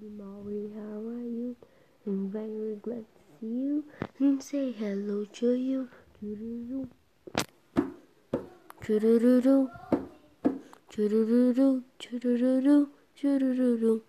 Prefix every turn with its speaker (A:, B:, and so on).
A: be Molly, how are you? I'm very glad to see you and say hello to you. Choo-doo-doo. Choo-doo-doo-doo. Choo-doo-doo-doo. Choo-doo-doo-doo. Choo-doo-doo-doo.